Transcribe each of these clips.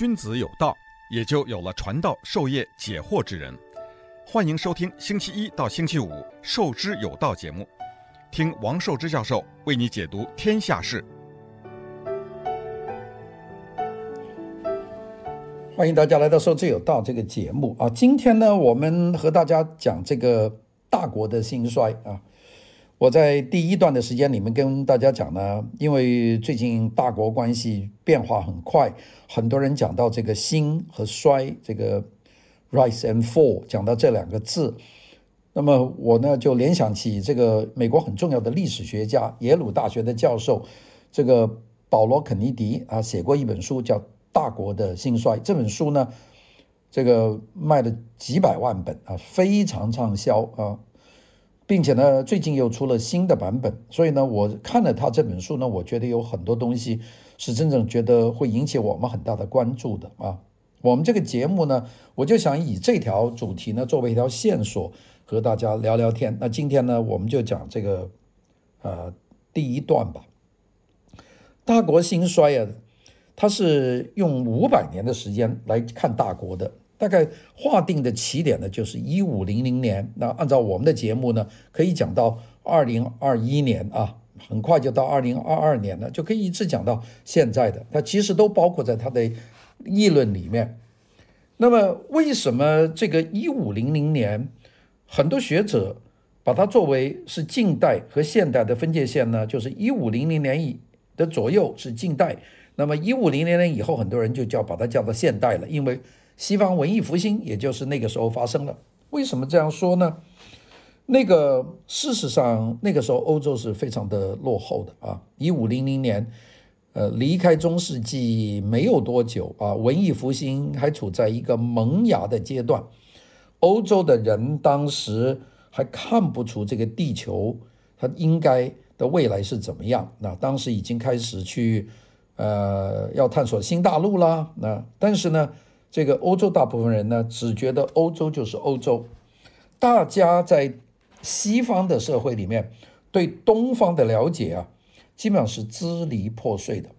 君子有道，也就有了传道授业解惑之人。欢迎收听星期一到星期五《授之有道》节目，听王寿之教授为你解读天下事。欢迎大家来到《授之有道》这个节目啊！今天呢，我们和大家讲这个大国的兴衰啊。我在第一段的时间里面跟大家讲呢，因为最近大国关系变化很快，很多人讲到这个兴和衰，这个 rise and fall，讲到这两个字，那么我呢就联想起这个美国很重要的历史学家，耶鲁大学的教授，这个保罗肯尼迪啊，写过一本书叫《大国的兴衰》，这本书呢，这个卖了几百万本啊，非常畅销啊。并且呢，最近又出了新的版本，所以呢，我看了他这本书呢，我觉得有很多东西是真正觉得会引起我们很大的关注的啊。我们这个节目呢，我就想以这条主题呢作为一条线索和大家聊聊天。那今天呢，我们就讲这个呃第一段吧。大国兴衰啊，它是用五百年的时间来看大国的。大概划定的起点呢，就是一五零零年。那按照我们的节目呢，可以讲到二零二一年啊，很快就到二零二二年了，就可以一直讲到现在的。它其实都包括在它的议论里面。那么，为什么这个一五零零年，很多学者把它作为是近代和现代的分界线呢？就是一五零零年以的左右是近代，那么一五零零年以后，很多人就叫把它叫做现代了，因为。西方文艺复兴，也就是那个时候发生了。为什么这样说呢？那个事实上，那个时候欧洲是非常的落后的啊。一五零零年，呃，离开中世纪没有多久啊，文艺复兴还处在一个萌芽的阶段。欧洲的人当时还看不出这个地球它应该的未来是怎么样。那当时已经开始去呃要探索新大陆啦。那但是呢？这个欧洲大部分人呢，只觉得欧洲就是欧洲。大家在西方的社会里面，对东方的了解啊，基本上是支离破碎的。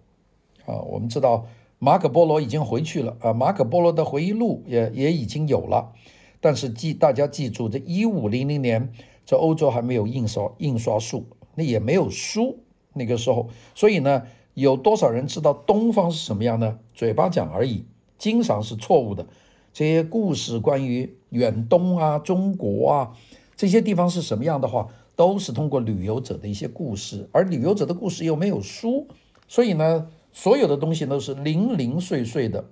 啊，我们知道马可波罗已经回去了啊，马可波罗的回忆录也也已经有了。但是记大家记住，这一五零零年，这欧洲还没有印刷印刷术，那也没有书那个时候，所以呢，有多少人知道东方是什么样呢？嘴巴讲而已。经常是错误的，这些故事关于远东啊、中国啊这些地方是什么样的话，都是通过旅游者的一些故事，而旅游者的故事又没有书，所以呢，所有的东西都是零零碎碎的，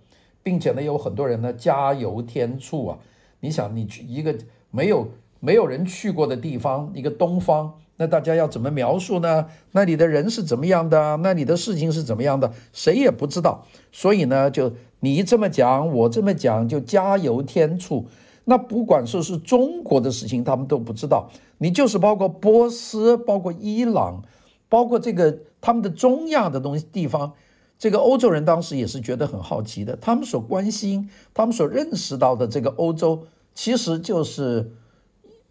并且呢，有很多人呢加油添醋啊。你想，你去一个没有没有人去过的地方，一个东方。那大家要怎么描述呢？那里的人是怎么样的？那里的事情是怎么样的？谁也不知道。所以呢，就你这么讲，我这么讲，就加油添醋。那不管说是中国的事情，他们都不知道。你就是包括波斯，包括伊朗，包括这个他们的中亚的东西地方，这个欧洲人当时也是觉得很好奇的。他们所关心、他们所认识到的这个欧洲，其实就是。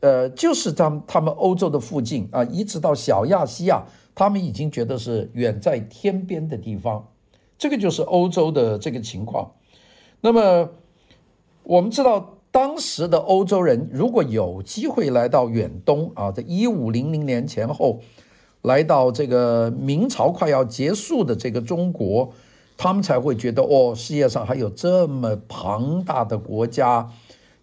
呃，就是他们他们欧洲的附近啊，一直到小亚细亚，他们已经觉得是远在天边的地方。这个就是欧洲的这个情况。那么我们知道，当时的欧洲人如果有机会来到远东啊，在一五零零年前后，来到这个明朝快要结束的这个中国，他们才会觉得哦，世界上还有这么庞大的国家。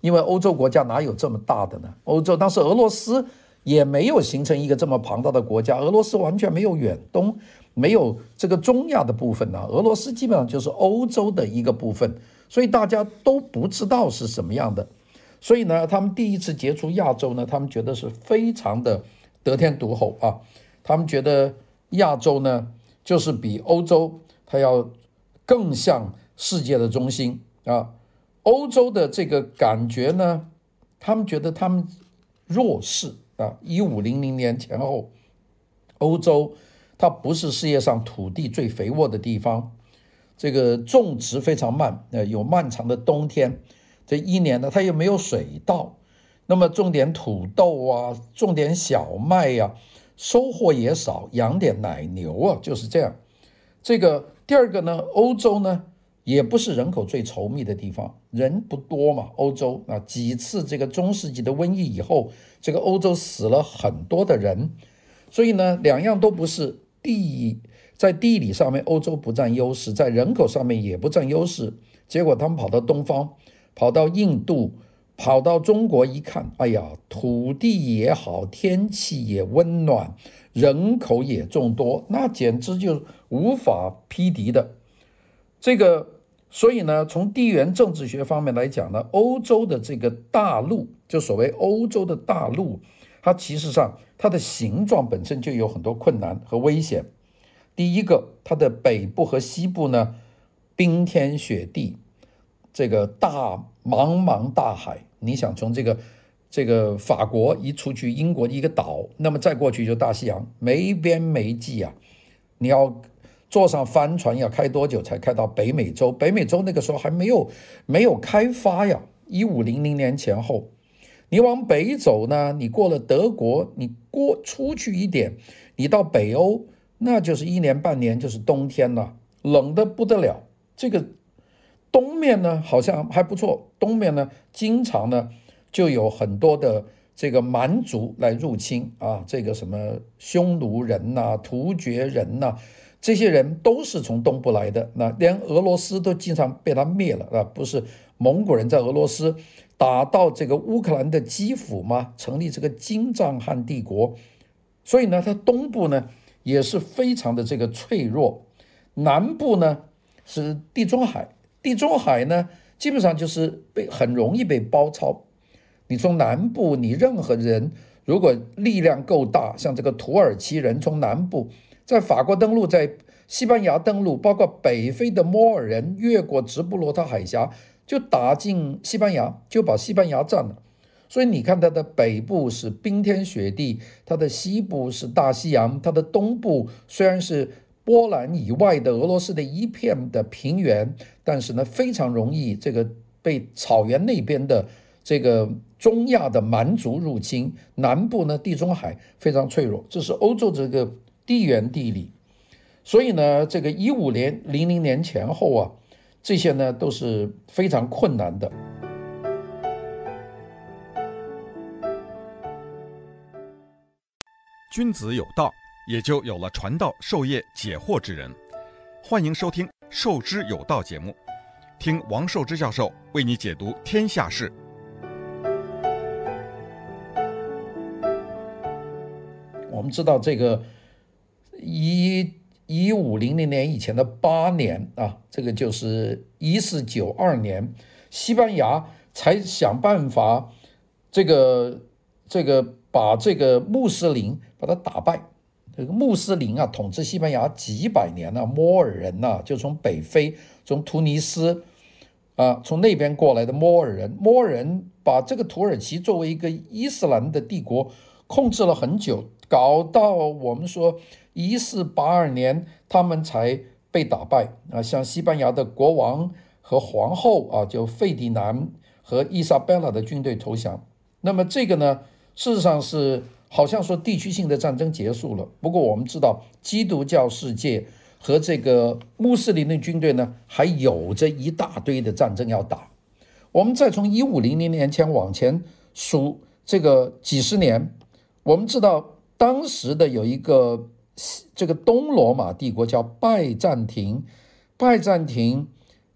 因为欧洲国家哪有这么大的呢？欧洲当时俄罗斯也没有形成一个这么庞大的国家，俄罗斯完全没有远东，没有这个中亚的部分呢。俄罗斯基本上就是欧洲的一个部分，所以大家都不知道是什么样的。所以呢，他们第一次接触亚洲呢，他们觉得是非常的得天独厚啊。他们觉得亚洲呢，就是比欧洲它要更像世界的中心啊。欧洲的这个感觉呢，他们觉得他们弱势啊。一五零零年前后，欧洲它不是世界上土地最肥沃的地方，这个种植非常慢，呃，有漫长的冬天。这一年呢，它又没有水稻，那么种点土豆啊，种点小麦呀，收获也少，养点奶牛啊，就是这样。这个第二个呢，欧洲呢。也不是人口最稠密的地方，人不多嘛。欧洲啊，几次这个中世纪的瘟疫以后，这个欧洲死了很多的人，所以呢，两样都不是地，在地理上面欧洲不占优势，在人口上面也不占优势。结果他们跑到东方，跑到印度，跑到中国一看，哎呀，土地也好，天气也温暖，人口也众多，那简直就无法匹敌的。这个。所以呢，从地缘政治学方面来讲呢，欧洲的这个大陆，就所谓欧洲的大陆，它其实上它的形状本身就有很多困难和危险。第一个，它的北部和西部呢，冰天雪地，这个大茫茫大海，你想从这个这个法国一出去，英国一个岛，那么再过去就大西洋，没边没际啊，你要。坐上帆船要开多久才开到北美洲？北美洲那个时候还没有没有开发呀，一五零零年前后。你往北走呢，你过了德国，你过出去一点，你到北欧，那就是一年半年就是冬天了，冷得不得了。这个东面呢好像还不错，东面呢经常呢就有很多的这个蛮族来入侵啊，这个什么匈奴人呐、突厥人呐、这些人都是从东部来的，那连俄罗斯都经常被他灭了啊！不是蒙古人在俄罗斯打到这个乌克兰的基辅吗？成立这个金帐汗帝国，所以呢，它东部呢也是非常的这个脆弱，南部呢是地中海，地中海呢基本上就是被很容易被包抄。你从南部，你任何人如果力量够大，像这个土耳其人从南部。在法国登陆，在西班牙登陆，包括北非的摩尔人越过直布罗陀海峡，就打进西班牙，就把西班牙占了。所以你看，它的北部是冰天雪地，它的西部是大西洋，它的东部虽然是波兰以外的俄罗斯的一片的平原，但是呢，非常容易这个被草原那边的这个中亚的蛮族入侵。南部呢，地中海非常脆弱，这是欧洲这个。地缘地理，所以呢，这个一五年、零零年前后啊，这些呢都是非常困难的。君子有道，也就有了传道授业解惑之人。欢迎收听《授之有道》节目，听王寿之教授为你解读天下事。我们知道这个。一一五零零年以前的八年啊，这个就是一四九二年，西班牙才想办法，这个这个把这个穆斯林把他打败。这个穆斯林啊，统治西班牙几百年了，摩尔人呐、就从北非，从突尼斯啊，从那边过来的摩尔人，摩尔人把这个土耳其作为一个伊斯兰的帝国控制了很久，搞到我们说。一四八二年，他们才被打败啊！像西班牙的国王和皇后啊，就费迪南和伊莎贝拉的军队投降。那么这个呢，事实上是好像说地区性的战争结束了。不过我们知道，基督教世界和这个穆斯林的军队呢，还有着一大堆的战争要打。我们再从一五零零年前往前数这个几十年，我们知道当时的有一个。这个东罗马帝国叫拜占庭，拜占庭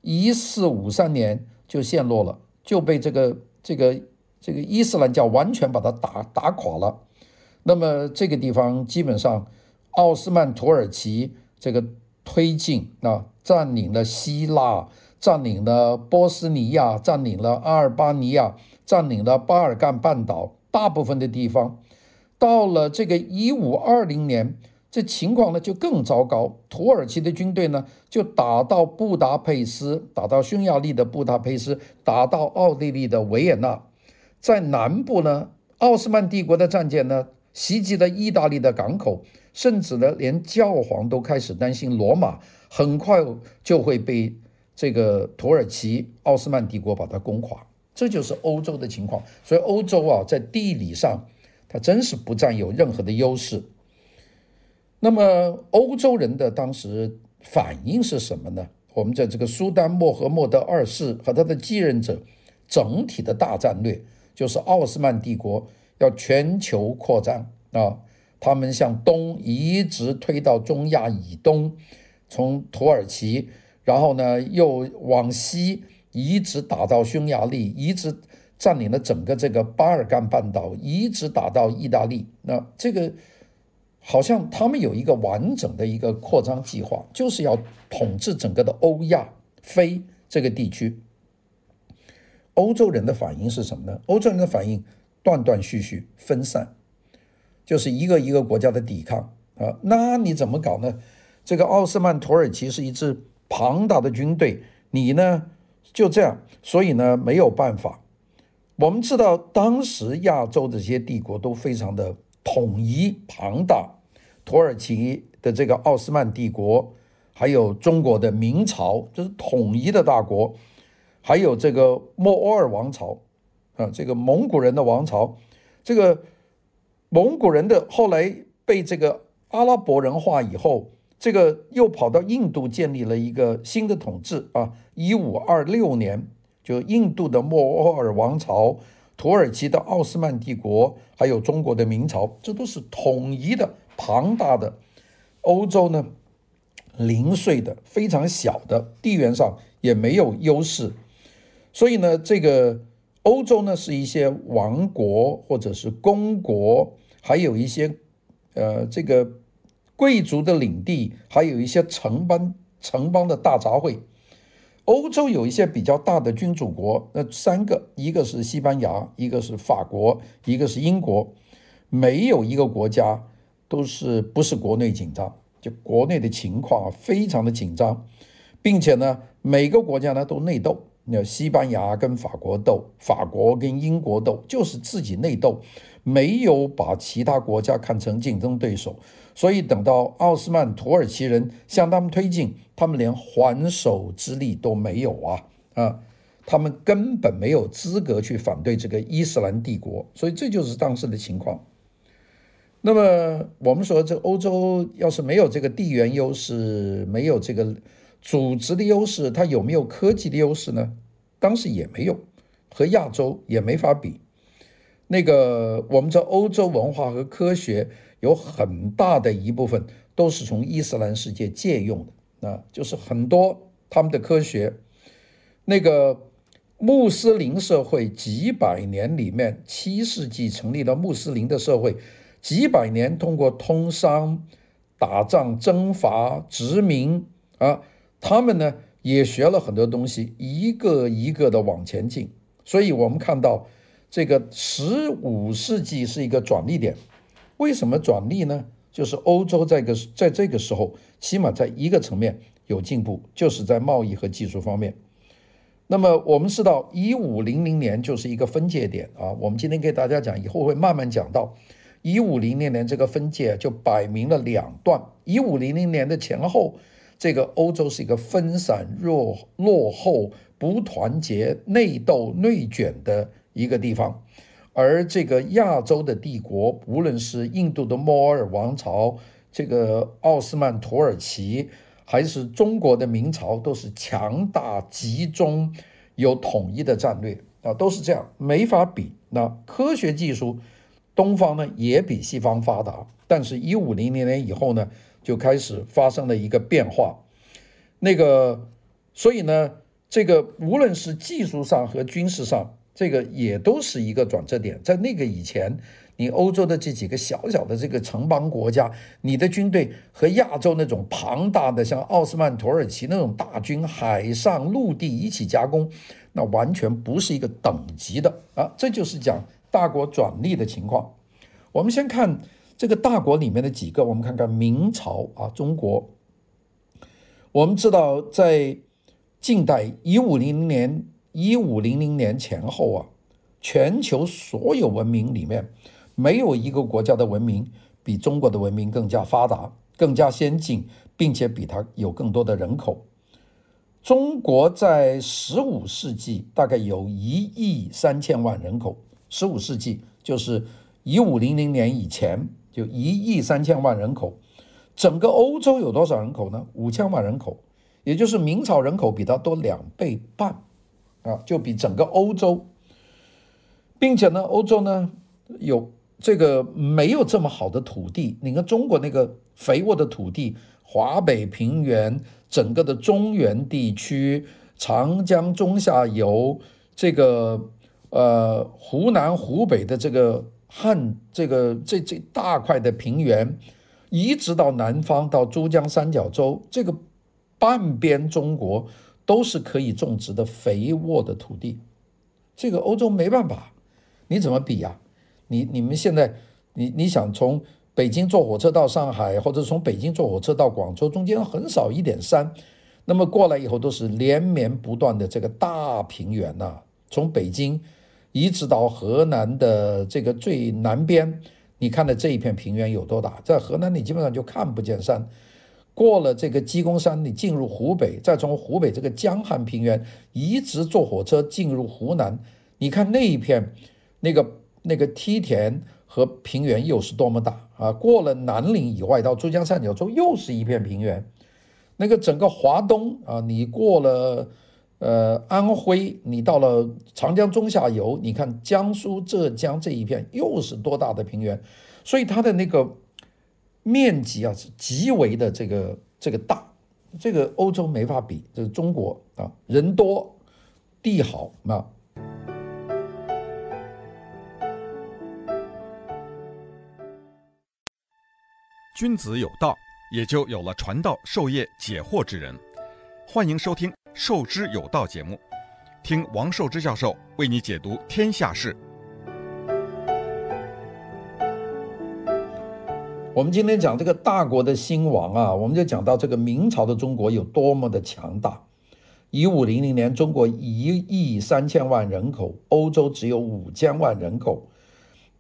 一四五三年就陷落了，就被这个这个这个伊斯兰教完全把它打打垮了。那么这个地方基本上奥斯曼土耳其这个推进啊，占领了希腊，占领了波斯尼亚，占领了阿尔巴尼亚，占领了巴尔干半岛大部分的地方。到了这个一五二零年。这情况呢就更糟糕，土耳其的军队呢就打到布达佩斯，打到匈牙利的布达佩斯，打到奥地利的维也纳，在南部呢，奥斯曼帝国的战舰呢袭击了意大利的港口，甚至呢连教皇都开始担心罗马很快就会被这个土耳其奥斯曼帝国把它攻垮，这就是欧洲的情况。所以欧洲啊，在地理上他真是不占有任何的优势。那么欧洲人的当时反应是什么呢？我们在这个苏丹穆罕默德二世和他的继任者整体的大战略，就是奥斯曼帝国要全球扩张啊，他们向东一直推到中亚以东，从土耳其，然后呢又往西一直打到匈牙利，一直占领了整个这个巴尔干半岛，一直打到意大利。那这个。好像他们有一个完整的一个扩张计划，就是要统治整个的欧亚非这个地区。欧洲人的反应是什么呢？欧洲人的反应断断续续分散，就是一个一个国家的抵抗啊。那你怎么搞呢？这个奥斯曼土耳其是一支庞大的军队，你呢就这样，所以呢没有办法。我们知道当时亚洲这些帝国都非常的。统一庞大，土耳其的这个奥斯曼帝国，还有中国的明朝，这是统一的大国，还有这个莫欧尔王朝，啊，这个蒙古人的王朝，这个蒙古人的后来被这个阿拉伯人化以后，这个又跑到印度建立了一个新的统治啊，一五二六年，就印度的莫卧儿王朝。土耳其的奥斯曼帝国，还有中国的明朝，这都是统一的庞大的欧洲呢，零碎的非常小的地缘上也没有优势，所以呢，这个欧洲呢是一些王国或者是公国，还有一些呃这个贵族的领地，还有一些城邦城邦的大杂烩。欧洲有一些比较大的君主国，那三个，一个是西班牙，一个是法国，一个是英国，没有一个国家都是不是国内紧张，就国内的情况非常的紧张，并且呢，每个国家呢都内斗，那西班牙跟法国斗，法国跟英国斗，就是自己内斗，没有把其他国家看成竞争对手。所以等到奥斯曼土耳其人向他们推进，他们连还手之力都没有啊啊！他们根本没有资格去反对这个伊斯兰帝国，所以这就是当时的情况。那么我们说，这欧洲要是没有这个地缘优势，没有这个组织的优势，它有没有科技的优势呢？当时也没有，和亚洲也没法比。那个我们这欧洲文化和科学。有很大的一部分都是从伊斯兰世界借用的啊，就是很多他们的科学，那个穆斯林社会几百年里面，七世纪成立的穆斯林的社会，几百年通过通商、打仗、征伐、殖民啊，他们呢也学了很多东西，一个一个的往前进。所以我们看到这个十五世纪是一个转捩点。为什么转捩呢？就是欧洲在个在这个时候，起码在一个层面有进步，就是在贸易和技术方面。那么我们知道，一五零零年就是一个分界点啊。我们今天给大家讲，以后会慢慢讲到一五零零年这个分界就摆明了两段。一五零零年的前后，这个欧洲是一个分散、弱落后、不团结、内斗、内卷的一个地方。而这个亚洲的帝国，无论是印度的莫尔王朝，这个奥斯曼土耳其，还是中国的明朝，都是强大、集中、有统一的战略啊，都是这样，没法比。那科学技术，东方呢也比西方发达，但是，一五零零年以后呢，就开始发生了一个变化。那个，所以呢，这个无论是技术上和军事上。这个也都是一个转折点，在那个以前，你欧洲的这几个小小的这个城邦国家，你的军队和亚洲那种庞大的像奥斯曼土耳其那种大军，海上陆地一起夹攻，那完全不是一个等级的啊！这就是讲大国转隶的情况。我们先看这个大国里面的几个，我们看看明朝啊，中国。我们知道在近代一五零零年。一五零零年前后啊，全球所有文明里面，没有一个国家的文明比中国的文明更加发达、更加先进，并且比它有更多的人口。中国在十五世纪大概有一亿三千万人口，十五世纪就是一五零零年以前就一亿三千万人口。整个欧洲有多少人口呢？五千万人口。也就是明朝人口比它多两倍半，啊，就比整个欧洲，并且呢，欧洲呢有这个没有这么好的土地。你看中国那个肥沃的土地，华北平原、整个的中原地区、长江中下游，这个呃湖南、湖北的这个汉这个这这大块的平原，一直到南方到珠江三角洲这个。半边中国都是可以种植的肥沃的土地，这个欧洲没办法，你怎么比呀？你你们现在，你你想从北京坐火车到上海，或者从北京坐火车到广州，中间很少一点山，那么过来以后都是连绵不断的这个大平原呐，从北京一直到河南的这个最南边，你看的这一片平原有多大？在河南你基本上就看不见山。过了这个鸡公山，你进入湖北，再从湖北这个江汉平原一直坐火车进入湖南，你看那一片那个那个梯田和平原又是多么大啊！过了南岭以外到珠江三角洲又是一片平原，那个整个华东啊，你过了呃安徽，你到了长江中下游，你看江苏、浙江这一片又是多大的平原，所以它的那个。面积啊是极为的这个这个大，这个欧洲没法比，这是中国啊人多地好啊。君子有道，也就有了传道授业解惑之人。欢迎收听《授之有道》节目，听王寿之教授为你解读天下事。我们今天讲这个大国的兴亡啊，我们就讲到这个明朝的中国有多么的强大。一五零零年，中国一亿三千万人口，欧洲只有五千万人口，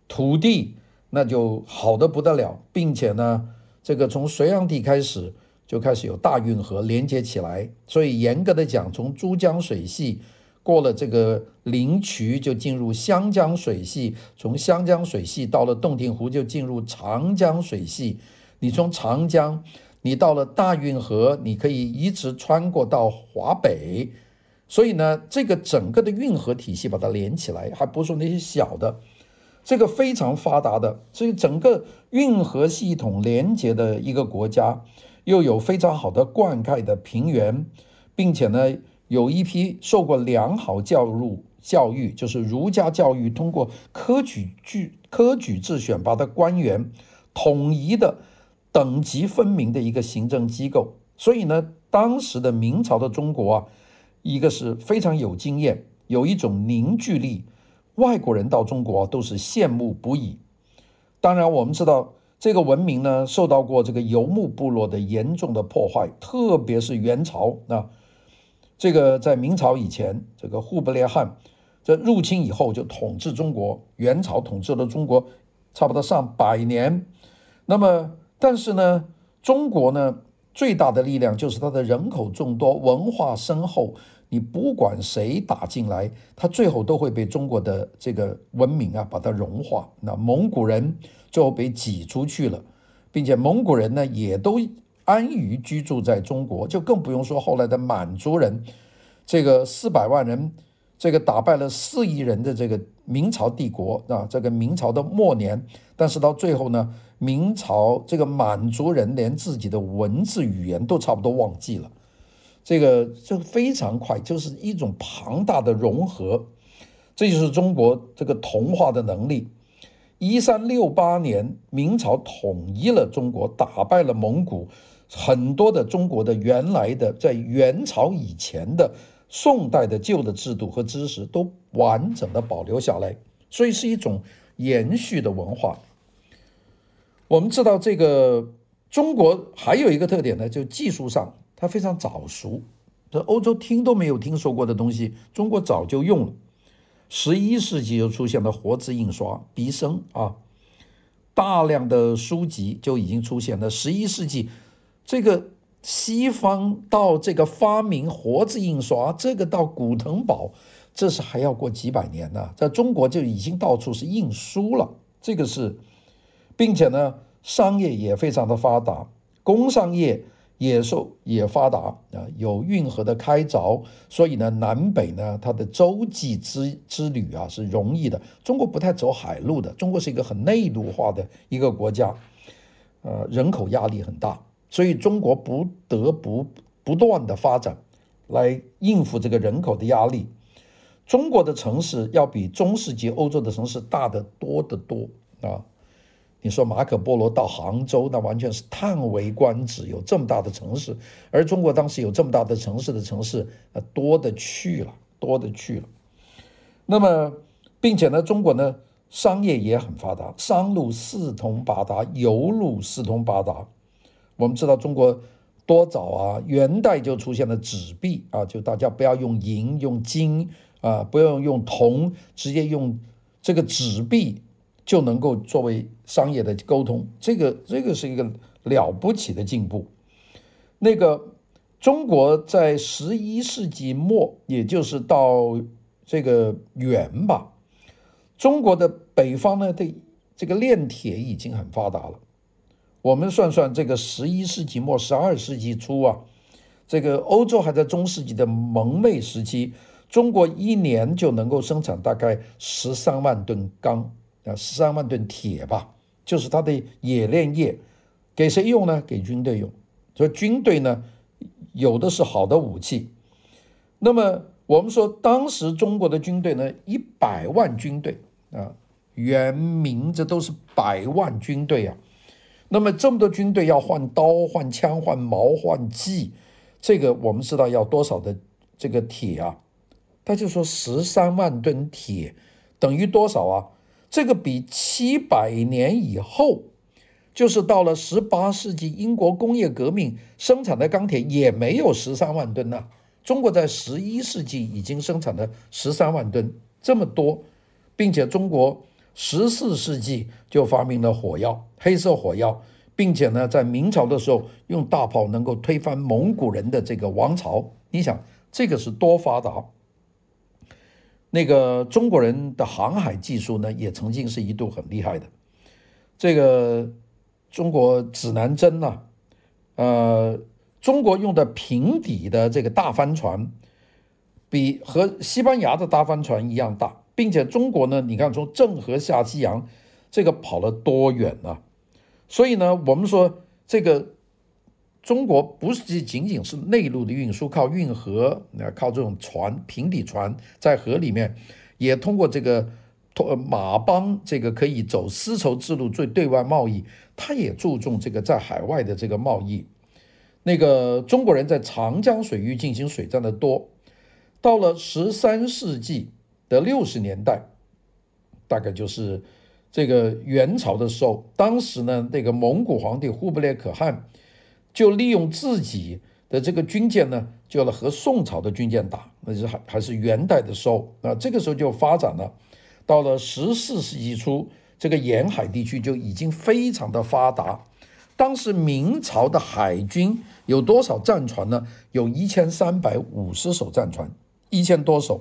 土地那就好得不得了，并且呢，这个从隋炀帝开始就开始有大运河连接起来，所以严格的讲，从珠江水系。过了这个灵渠，就进入湘江水系，从湘江水系到了洞庭湖，就进入长江水系。你从长江，你到了大运河，你可以一直穿过到华北。所以呢，这个整个的运河体系把它连起来，还不是说那些小的，这个非常发达的。所以整个运河系统连接的一个国家，又有非常好的灌溉的平原，并且呢。有一批受过良好教育，教育就是儒家教育，通过科举举科举制选拔的官员，统一的等级分明的一个行政机构。所以呢，当时的明朝的中国啊，一个是非常有经验，有一种凝聚力，外国人到中国都是羡慕不已。当然，我们知道这个文明呢，受到过这个游牧部落的严重的破坏，特别是元朝啊。这个在明朝以前，这个忽必烈汗这入侵以后就统治中国，元朝统治了中国差不多上百年。那么，但是呢，中国呢最大的力量就是它的人口众多，文化深厚。你不管谁打进来，他最后都会被中国的这个文明啊把它融化。那蒙古人最后被挤出去了，并且蒙古人呢也都。安于居住在中国，就更不用说后来的满族人，这个四百万人，这个打败了四亿人的这个明朝帝国啊，这个明朝的末年，但是到最后呢，明朝这个满族人连自己的文字语言都差不多忘记了，这个就非常快，就是一种庞大的融合，这就是中国这个同化的能力。一三六八年，明朝统一了中国，打败了蒙古。很多的中国的原来的在元朝以前的宋代的旧的制度和知识都完整的保留下来，所以是一种延续的文化。我们知道这个中国还有一个特点呢，就技术上它非常早熟，这欧洲听都没有听说过的东西，中国早就用了。十一世纪就出现了活字印刷，毕生啊，大量的书籍就已经出现了。十一世纪。这个西方到这个发明活字印刷，这个到古腾堡，这是还要过几百年呢。在中国就已经到处是印书了，这个是，并且呢，商业也非常的发达，工商业也受也发达啊，有运河的开凿，所以呢，南北呢，它的洲际之之旅啊是容易的。中国不太走海路的，中国是一个很内陆化的一个国家，呃，人口压力很大，所以中国不得不不断的发展来应付这个人口的压力。中国的城市要比中世纪欧洲的城市大得多得多啊。你说马可波罗到杭州，那完全是叹为观止，有这么大的城市，而中国当时有这么大的城市的城市，多的去了，多的去了。那么，并且呢，中国呢，商业也很发达，商路四通八达，邮路四通八达。我们知道中国多早啊，元代就出现了纸币啊，就大家不要用银，用金啊，不要用铜，直接用这个纸币。就能够作为商业的沟通，这个这个是一个了不起的进步。那个中国在十一世纪末，也就是到这个元吧，中国的北方呢，对这个炼铁已经很发达了。我们算算这个十一世纪末、十二世纪初啊，这个欧洲还在中世纪的蒙昧时期，中国一年就能够生产大概十三万吨钢。啊，十三万吨铁吧，就是它的冶炼业，给谁用呢？给军队用。所以军队呢，有的是好的武器。那么我们说，当时中国的军队呢，一百万军队啊，元明这都是百万军队啊。那么这么多军队要换刀、换枪、换矛、换骑，这个我们知道要多少的这个铁啊？他就说十三万吨铁等于多少啊？这个比七百年以后，就是到了十八世纪英国工业革命生产的钢铁也没有十三万吨呢。中国在十一世纪已经生产了十三万吨，这么多，并且中国十四世纪就发明了火药，黑色火药，并且呢，在明朝的时候用大炮能够推翻蒙古人的这个王朝。你想，这个是多发达？那个中国人的航海技术呢，也曾经是一度很厉害的。这个中国指南针呐、啊，呃，中国用的平底的这个大帆船，比和西班牙的大帆船一样大，并且中国呢，你看从郑和下西洋，这个跑了多远啊？所以呢，我们说这个。中国不是仅仅是内陆的运输，靠运河，靠这种船，平底船在河里面，也通过这个马帮，这个可以走丝绸之路最对外贸易，他也注重这个在海外的这个贸易。那个中国人在长江水域进行水战的多，到了十三世纪的六十年代，大概就是这个元朝的时候，当时呢，那个蒙古皇帝忽必烈可汗。就利用自己的这个军舰呢，就要和宋朝的军舰打，那是还还是元代的时候，那这个时候就发展了。到了十四世纪初，这个沿海地区就已经非常的发达。当时明朝的海军有多少战船呢？有一千三百五十艘战船，一千多艘，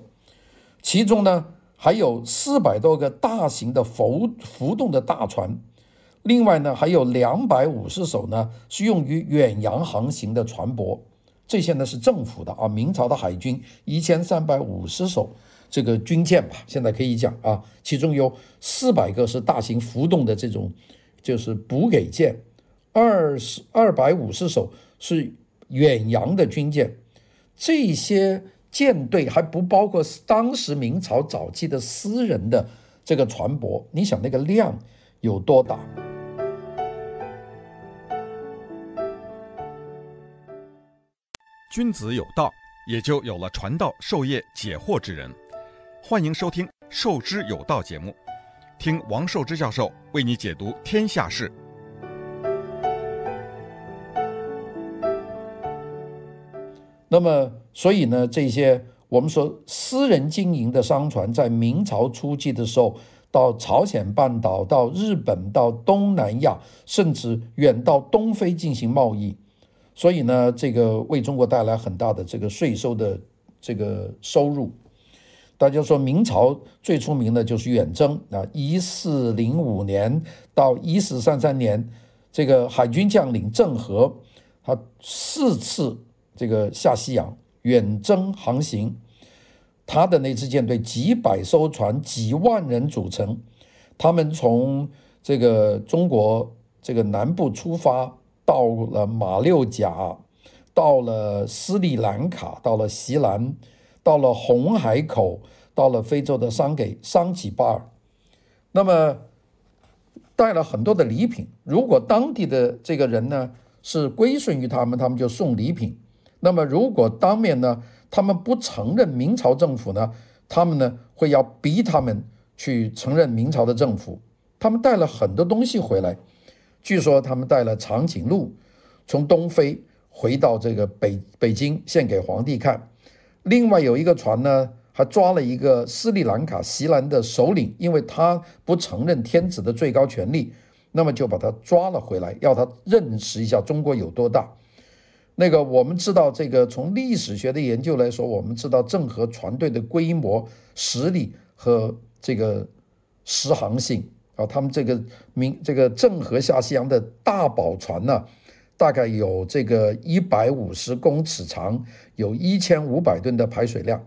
其中呢还有四百多个大型的浮浮动的大船。另外呢，还有两百五十艘呢，是用于远洋航行的船舶，这些呢是政府的啊。明朝的海军一千三百五十艘这个军舰吧，现在可以讲啊，其中有四百个是大型浮动的这种，就是补给舰，二十二百五十艘是远洋的军舰，这些舰队还不包括当时明朝早期的私人的这个船舶，你想那个量有多大？君子有道，也就有了传道授业解惑之人。欢迎收听《授之有道》节目，听王寿之教授为你解读天下事。那么，所以呢，这些我们说私人经营的商船，在明朝初期的时候，到朝鲜半岛、到日本、到东南亚，甚至远到东非进行贸易。所以呢，这个为中国带来很大的这个税收的这个收入。大家说明朝最出名的就是远征啊，一四零五年到一四三三年，这个海军将领郑和，他四次这个下西洋远征航行，他的那支舰队几百艘船、几万人组成，他们从这个中国这个南部出发，到了马六甲，到了斯里兰卡，到了锡兰，到了红海口，到了非洲的桑给桑吉巴尔，那么带了很多的礼品。如果当地的这个人呢，是归顺于他们，他们就送礼品。那么，如果当面呢，他们不承认明朝政府呢，他们呢会要逼他们去承认明朝的政府。他们带了很多东西回来，据说他们带了长颈鹿，从东非回到这个北北京献给皇帝看。另外有一个船呢，还抓了一个斯里兰卡锡兰的首领，因为他不承认天子的最高权力。那么就把他抓了回来，要他认识一下中国有多大。那个我们知道，这个从历史学的研究来说，我们知道郑和船队的规模、实力和这个适航性啊，他们这个明这个郑和下西洋的大宝船呢，大概有这个一百五十公尺长，有一千五百吨的排水量。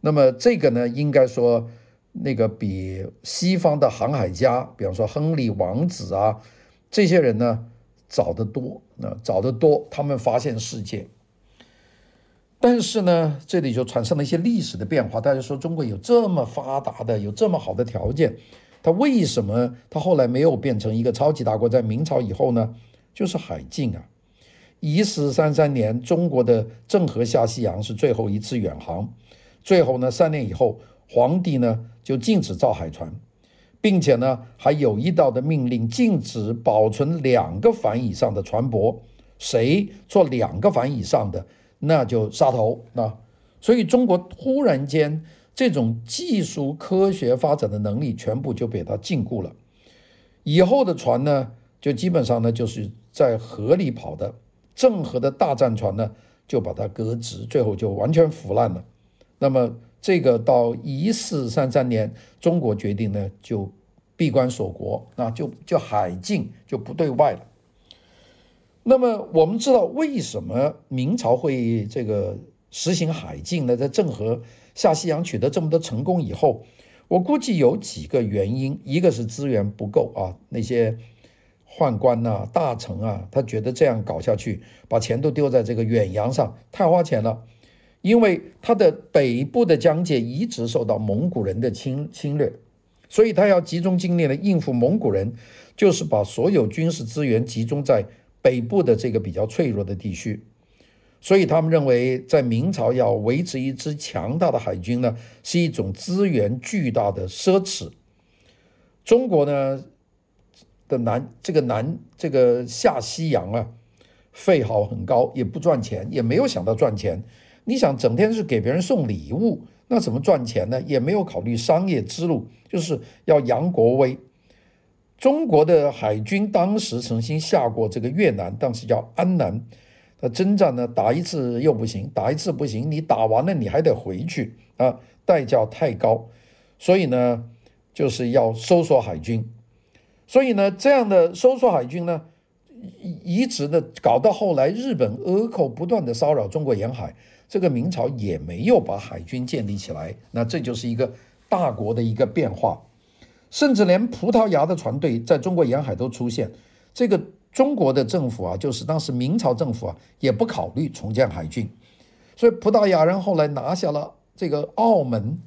那么这个呢，应该说。那个比西方的航海家，比方说亨利王子啊，这些人呢早得多，那早得多，他们发现世界。但是呢，这里就产生了一些历史的变化。大家说中国有这么发达的，有这么好的条件，他为什么他后来没有变成一个超级大国？在明朝以后呢，就是海禁啊。一四三三年，中国的郑和下西洋是最后一次远航，最后呢，三年以后。皇帝呢就禁止造海船，并且呢还有一道的命令，禁止保存两个帆以上的船舶，谁做两个帆以上的，那就杀头。那所以中国突然间这种技术科学发展的能力全部就被他禁锢了。以后的船呢，就基本上呢就是在河里跑的，郑和的大战船呢就把它革职，最后就完全腐烂了。那么。这个到一四三三年，中国决定呢，就闭关锁国，那就就海禁，就不对外了。那么我们知道为什么明朝会这个实行海禁呢？在郑和下西洋取得这么多成功以后，我估计有几个原因，一个是资源不够啊，那些宦官呐、大臣啊，他觉得这样搞下去，把钱都丢在这个远洋上，太花钱了。因为他的北部的疆界一直受到蒙古人的侵侵略，所以他要集中精力来应付蒙古人，就是把所有军事资源集中在北部的这个比较脆弱的地区。所以他们认为，在明朝要维持一支强大的海军呢，是一种资源巨大的奢侈。中国呢的南这个南这个下西洋啊，费耗很高，也不赚钱，也没有想到赚钱。你想整天是给别人送礼物，那怎么赚钱呢？也没有考虑商业之路，就是要扬国威。中国的海军当时曾经下过这个越南，当时叫安南。他征战呢，打一次又不行，打一次不行，你打完了你还得回去啊，代价太高，所以呢，就是要收缩海军。所以呢，这样的收缩海军呢，一直的搞到后来，日本倭寇不断的骚扰中国沿海。这个明朝也没有把海军建立起来，那这就是一个大国的一个变化，甚至连葡萄牙的船队在中国沿海都出现。这个中国的政府啊，就是当时明朝政府啊，也不考虑重建海军，所以葡萄牙人后来拿下了这个澳门，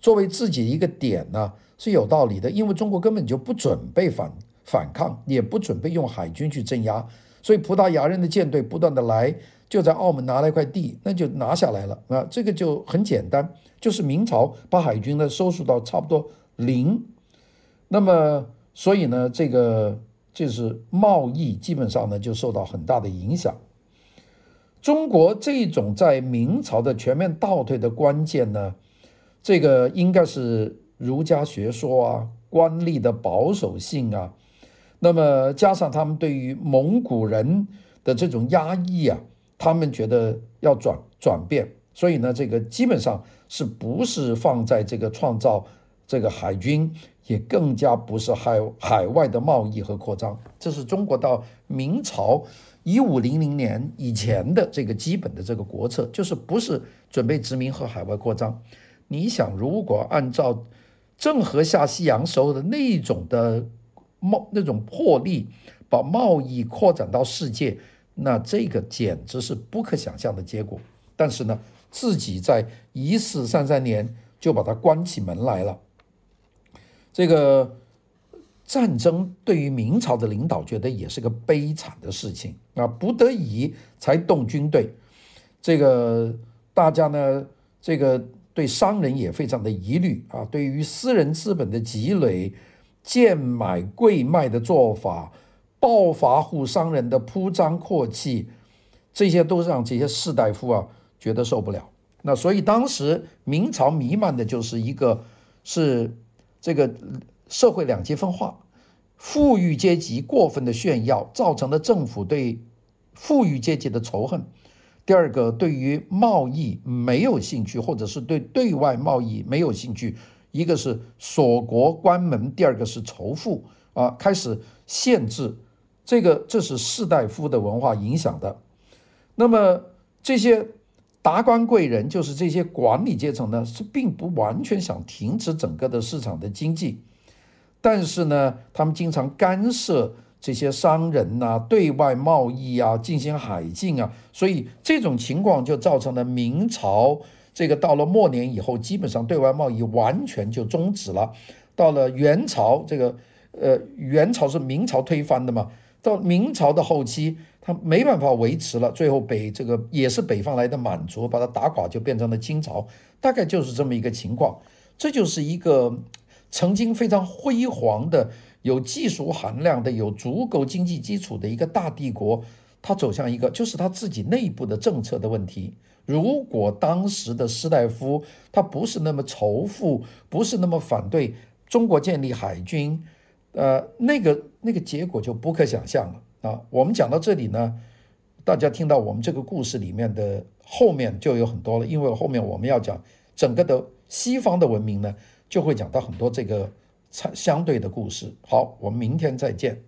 作为自己一个点呢，是有道理的，因为中国根本就不准备反反抗，也不准备用海军去镇压，所以葡萄牙人的舰队不断的来。就在澳门拿了一块地，那就拿下来了啊！这个就很简单，就是明朝把海军呢收缩到差不多零，那么所以呢，这个就是贸易基本上呢就受到很大的影响。中国这种在明朝的全面倒退的关键呢，这个应该是儒家学说啊、官吏的保守性啊，那么加上他们对于蒙古人的这种压抑啊。他们觉得要转转变，所以呢，这个基本上是不是放在这个创造这个海军，也更加不是海海外的贸易和扩张。这是中国到明朝一五零零年以前的这个基本的这个国策，就是不是准备殖民和海外扩张。你想，如果按照郑和下西洋时候的那种的贸那种魄力，把贸易扩展到世界，那这个简直是不可想象的结果。但是呢，自己在一四三三年就把它关起门来了。这个。战争对于明朝的领导觉得也是个悲惨的事情啊，不得已才动军队。这个大家呢，这个对商人也非常的疑虑啊，对于私人资本的积累、贱买贵卖的做法、暴发户商人的铺张阔气，这些都让这些士大夫啊觉得受不了。那所以当时明朝弥漫的就是一个是这个。社会两极分化，富裕阶级过分的炫耀，造成了政府对富裕阶级的仇恨。第二个，对于贸易没有兴趣，或者是对对外贸易没有兴趣，一个是锁国关门，第二个是仇富啊，开始限制。这个这是士大夫的文化影响的。那么这些达官贵人，就是这些管理阶层呢，是并不完全想停止整个的市场的经济。但是呢，他们经常干涉这些商人呐、对外贸易啊，进行海禁啊，所以这种情况就造成了明朝这个到了末年以后，基本上对外贸易完全就终止了。到了元朝，这个呃，元朝是明朝推翻的嘛，到明朝的后期，他没办法维持了，最后北这个也是北方来的满族把他打垮，就变成了清朝，大概就是这么一个情况。这就是一个。曾经非常辉煌的、有技术含量的、有足够经济基础的一个大帝国，它走向一个就是他自己内部的政策的问题。如果当时的士大夫他不是那么仇富，不是那么反对中国建立海军，呃，那个那个结果就不可想象了啊。我们讲到这里呢，大家听到我们这个故事里面的后面就有很多了，因为后面我们要讲整个的西方的文明呢。就会讲到很多这个相相对的故事。好，我们明天再见，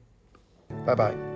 拜拜。